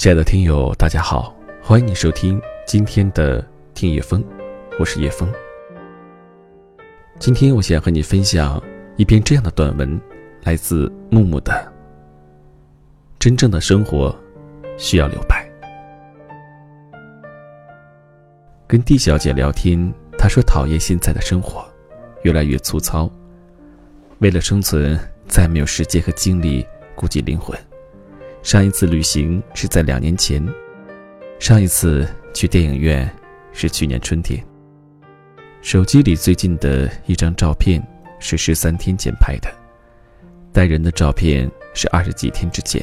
亲爱的听友，大家好，欢迎你收听今天的听叶风，我是叶风。今天我想和你分享一篇这样的短文，来自木木的。真正的生活需要留白。跟 D 小姐聊天，她说讨厌现在的生活，越来越粗糙。为了生存，再没有时间和精力顾及灵魂。上一次旅行是在两年前，上一次去电影院是去年春天。手机里最近的一张照片是十三天前拍的，带人的照片是二十几天之前。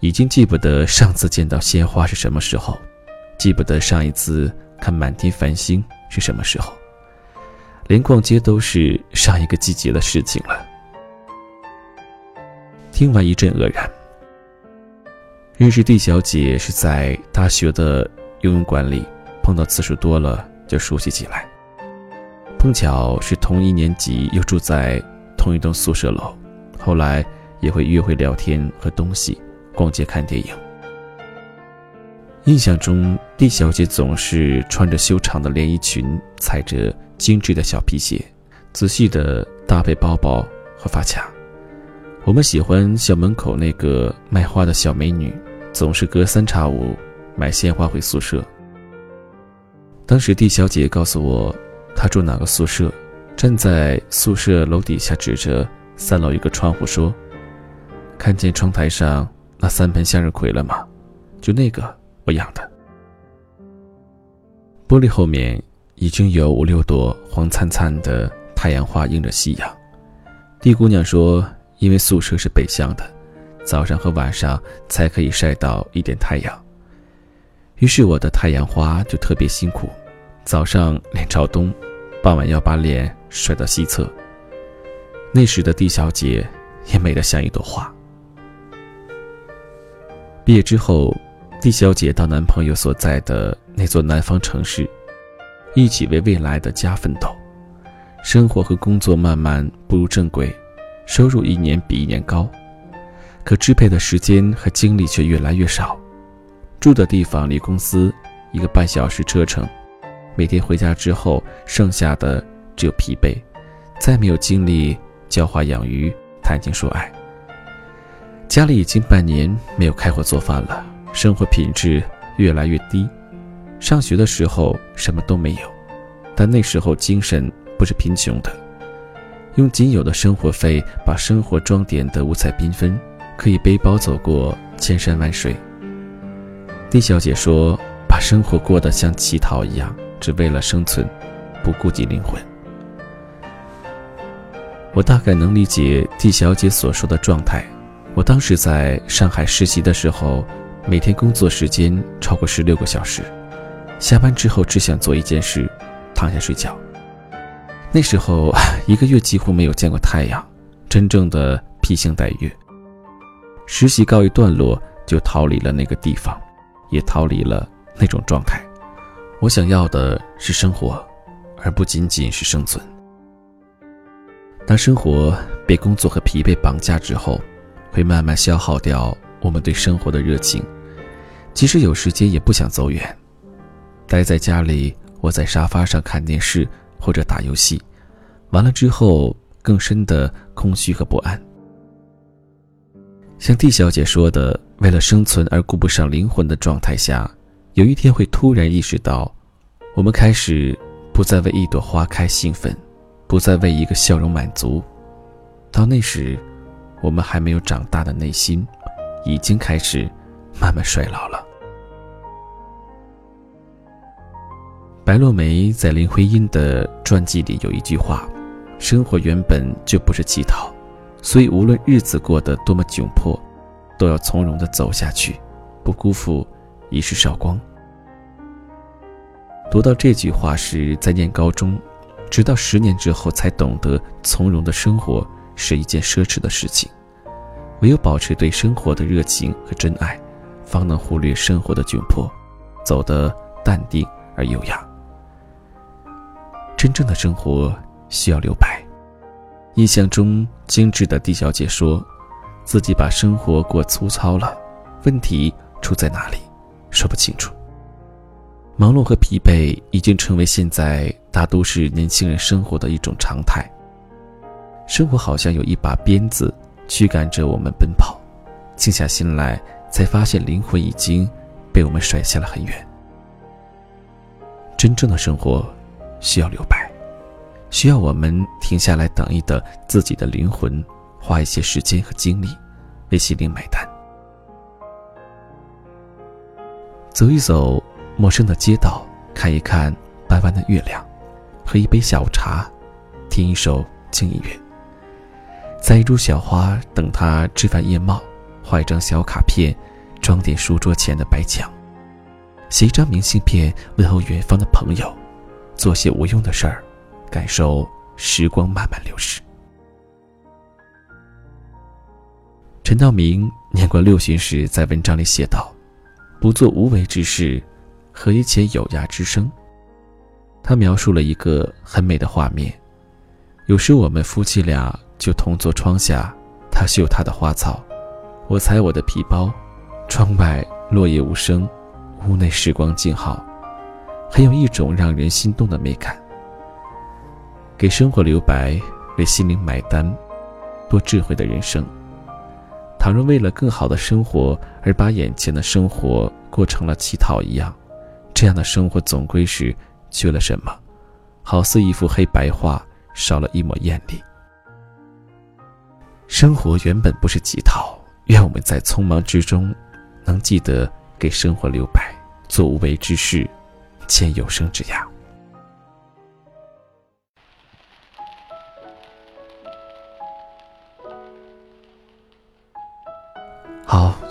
已经记不得上次见到鲜花是什么时候，记不得上一次看满天繁星是什么时候，连逛街都是上一个季节的事情了。听完一阵愕然。认识 D 小姐是在大学的游泳馆里，碰到次数多了就熟悉起来。碰巧是同一年级，又住在同一栋宿舍楼，后来也会约会聊天、喝东西、逛街、看电影。印象中，D 小姐总是穿着修长的连衣裙，踩着精致的小皮鞋，仔细的搭配包包和发卡。我们喜欢校门口那个卖花的小美女。总是隔三差五买鲜花回宿舍。当时 D 小姐告诉我，她住哪个宿舍，站在宿舍楼底下指着三楼一个窗户说：“看见窗台上那三盆向日葵了吗？就那个我养的。玻璃后面已经有五六朵黄灿灿的太阳花映着夕阳。D 姑娘说，因为宿舍是北向的。”早上和晚上才可以晒到一点太阳。于是我的太阳花就特别辛苦，早上脸朝东，傍晚要把脸甩到西侧。那时的 D 小姐也美得像一朵花。毕业之后，D 小姐到男朋友所在的那座南方城市，一起为未来的家奋斗。生活和工作慢慢步入正轨，收入一年比一年高。可支配的时间和精力却越来越少，住的地方离公司一个半小时车程，每天回家之后，剩下的只有疲惫，再没有精力浇花养鱼、谈情说爱。家里已经半年没有开火做饭了，生活品质越来越低。上学的时候什么都没有，但那时候精神不是贫穷的，用仅有的生活费把生活装点得五彩缤纷。可以背包走过千山万水。D 小姐说：“把生活过得像乞讨一样，只为了生存，不顾及灵魂。”我大概能理解 D 小姐所说的状态。我当时在上海实习的时候，每天工作时间超过十六个小时，下班之后只想做一件事，躺下睡觉。那时候 一个月几乎没有见过太阳，真正的披星戴月。实习告一段落，就逃离了那个地方，也逃离了那种状态。我想要的是生活，而不仅仅是生存。当生活被工作和疲惫绑架之后，会慢慢消耗掉我们对生活的热情。即使有时间，也不想走远，待在家里，窝在沙发上看电视或者打游戏，完了之后，更深的空虚和不安。像 D 小姐说的，为了生存而顾不上灵魂的状态下，有一天会突然意识到，我们开始不再为一朵花开兴奋，不再为一个笑容满足。到那时，我们还没有长大的内心，已经开始慢慢衰老了。白落梅在林徽因的传记里有一句话：“生活原本就不是乞讨。”所以，无论日子过得多么窘迫，都要从容地走下去，不辜负一世韶光。读到这句话时，在念高中，直到十年之后才懂得，从容的生活是一件奢侈的事情。唯有保持对生活的热情和真爱，方能忽略生活的窘迫，走得淡定而优雅。真正的生活需要留白。印象中，精致的 D 小姐说，自己把生活过粗糙了，问题出在哪里，说不清楚。忙碌和疲惫已经成为现在大都市年轻人生活的一种常态。生活好像有一把鞭子驱赶着我们奔跑，静下心来，才发现灵魂已经被我们甩下了很远。真正的生活需要留白，需要我们停下来等一等自己的灵魂，花一些时间和精力为心灵买单。走一走陌生的街道，看一看弯弯的月亮，喝一杯下午茶，听一首轻音乐，栽一株小花，等它枝繁叶茂，画一张小卡片，装点书桌前的白墙，写一张明信片问候远方的朋友，做些无用的事儿，感受时光慢慢流逝。陈道明年过六旬时，在文章里写道。不做无为之事，何以且有涯之生？他描述了一个很美的画面。有时我们夫妻俩就同坐窗下，他绣他的花草，我踩我的皮包。窗外落叶无声，屋内时光静好，很有一种让人心动的美感。给生活留白，为心灵买单，多智慧的人生。倘若为了更好的生活而把眼前的生活过成了乞讨一样，这样的生活总归是缺了什么，好似一幅黑白画少了一抹艳丽。生活原本不是乞讨，愿我们在匆忙之中，能记得给生活留白，做无为之事，见有生之雅。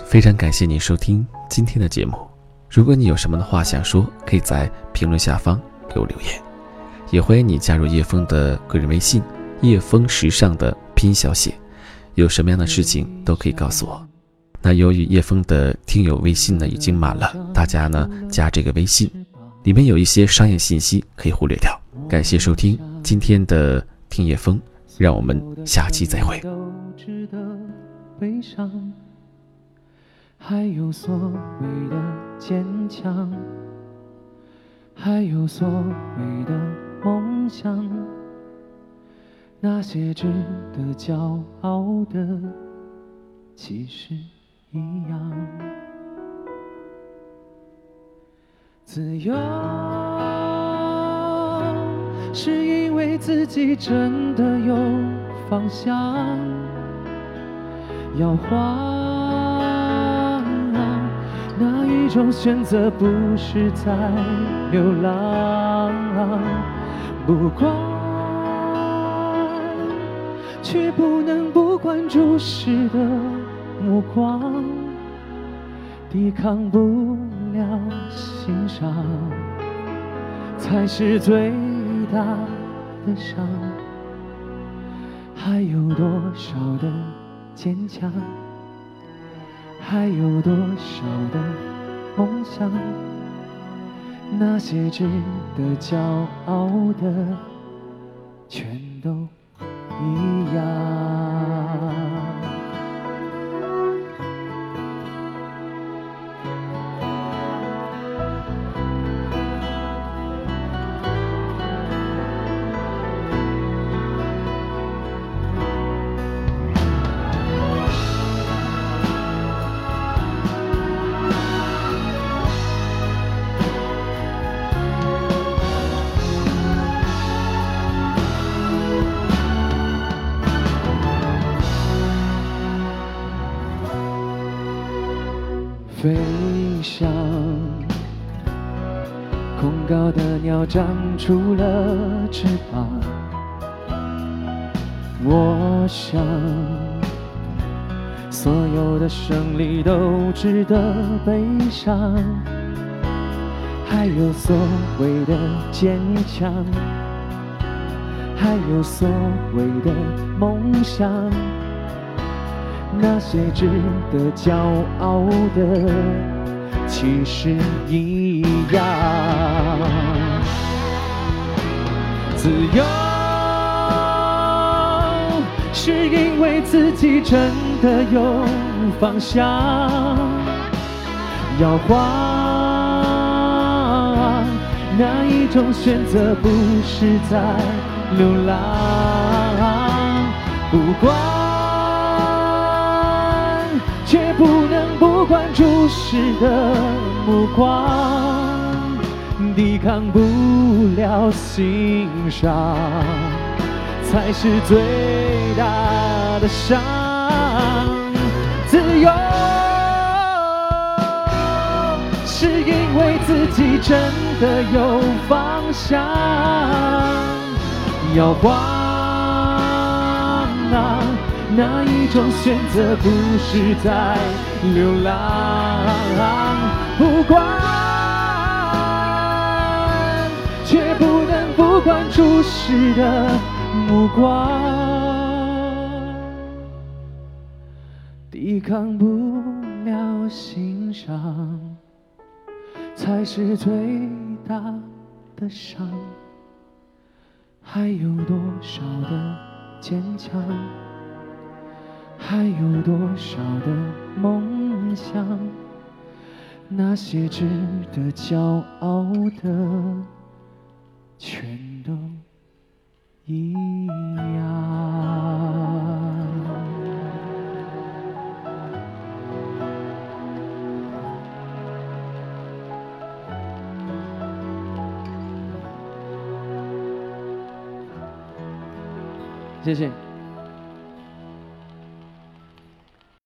非常感谢你收听今天的节目。如果你有什么的话想说，可以在评论下方给我留言，也欢迎你加入叶枫的个人微信“叶枫时尚”的拼音小写。有什么样的事情都可以告诉我。那由于叶枫的听友微信呢已经满了，大家呢加这个微信，里面有一些商业信息可以忽略掉。感谢收听今天的听叶枫，让我们下期再会。还有所谓的坚强，还有所谓的梦想，那些值得骄傲的，其实一样。自由，是因为自己真的有方向，要花。种选择不是在流浪，不管，却不能不管注视的目光，抵抗不了欣赏，才是最大的伤。还有多少的坚强？还有多少的梦想？那些值得骄傲的，全都一样。飞翔，恐高的鸟长出了翅膀。我想，所有的胜利都值得悲伤。还有所谓的坚强，还有所谓的梦想。那些值得骄傲的，其实一样。自由，是因为自己真的有方向，摇晃。哪一种选择不是在流浪？不管，不能不管注视的目光，抵抗不了欣赏，才是最大的伤。自由。是因为自己真的有方向，摇晃，哪一种选择不是在流浪？不管，却不能不管注视的目光，抵抗不了欣赏。才是最大的伤。还有多少的坚强？还有多少的梦想？那些值得骄傲的，全都一样。谢谢。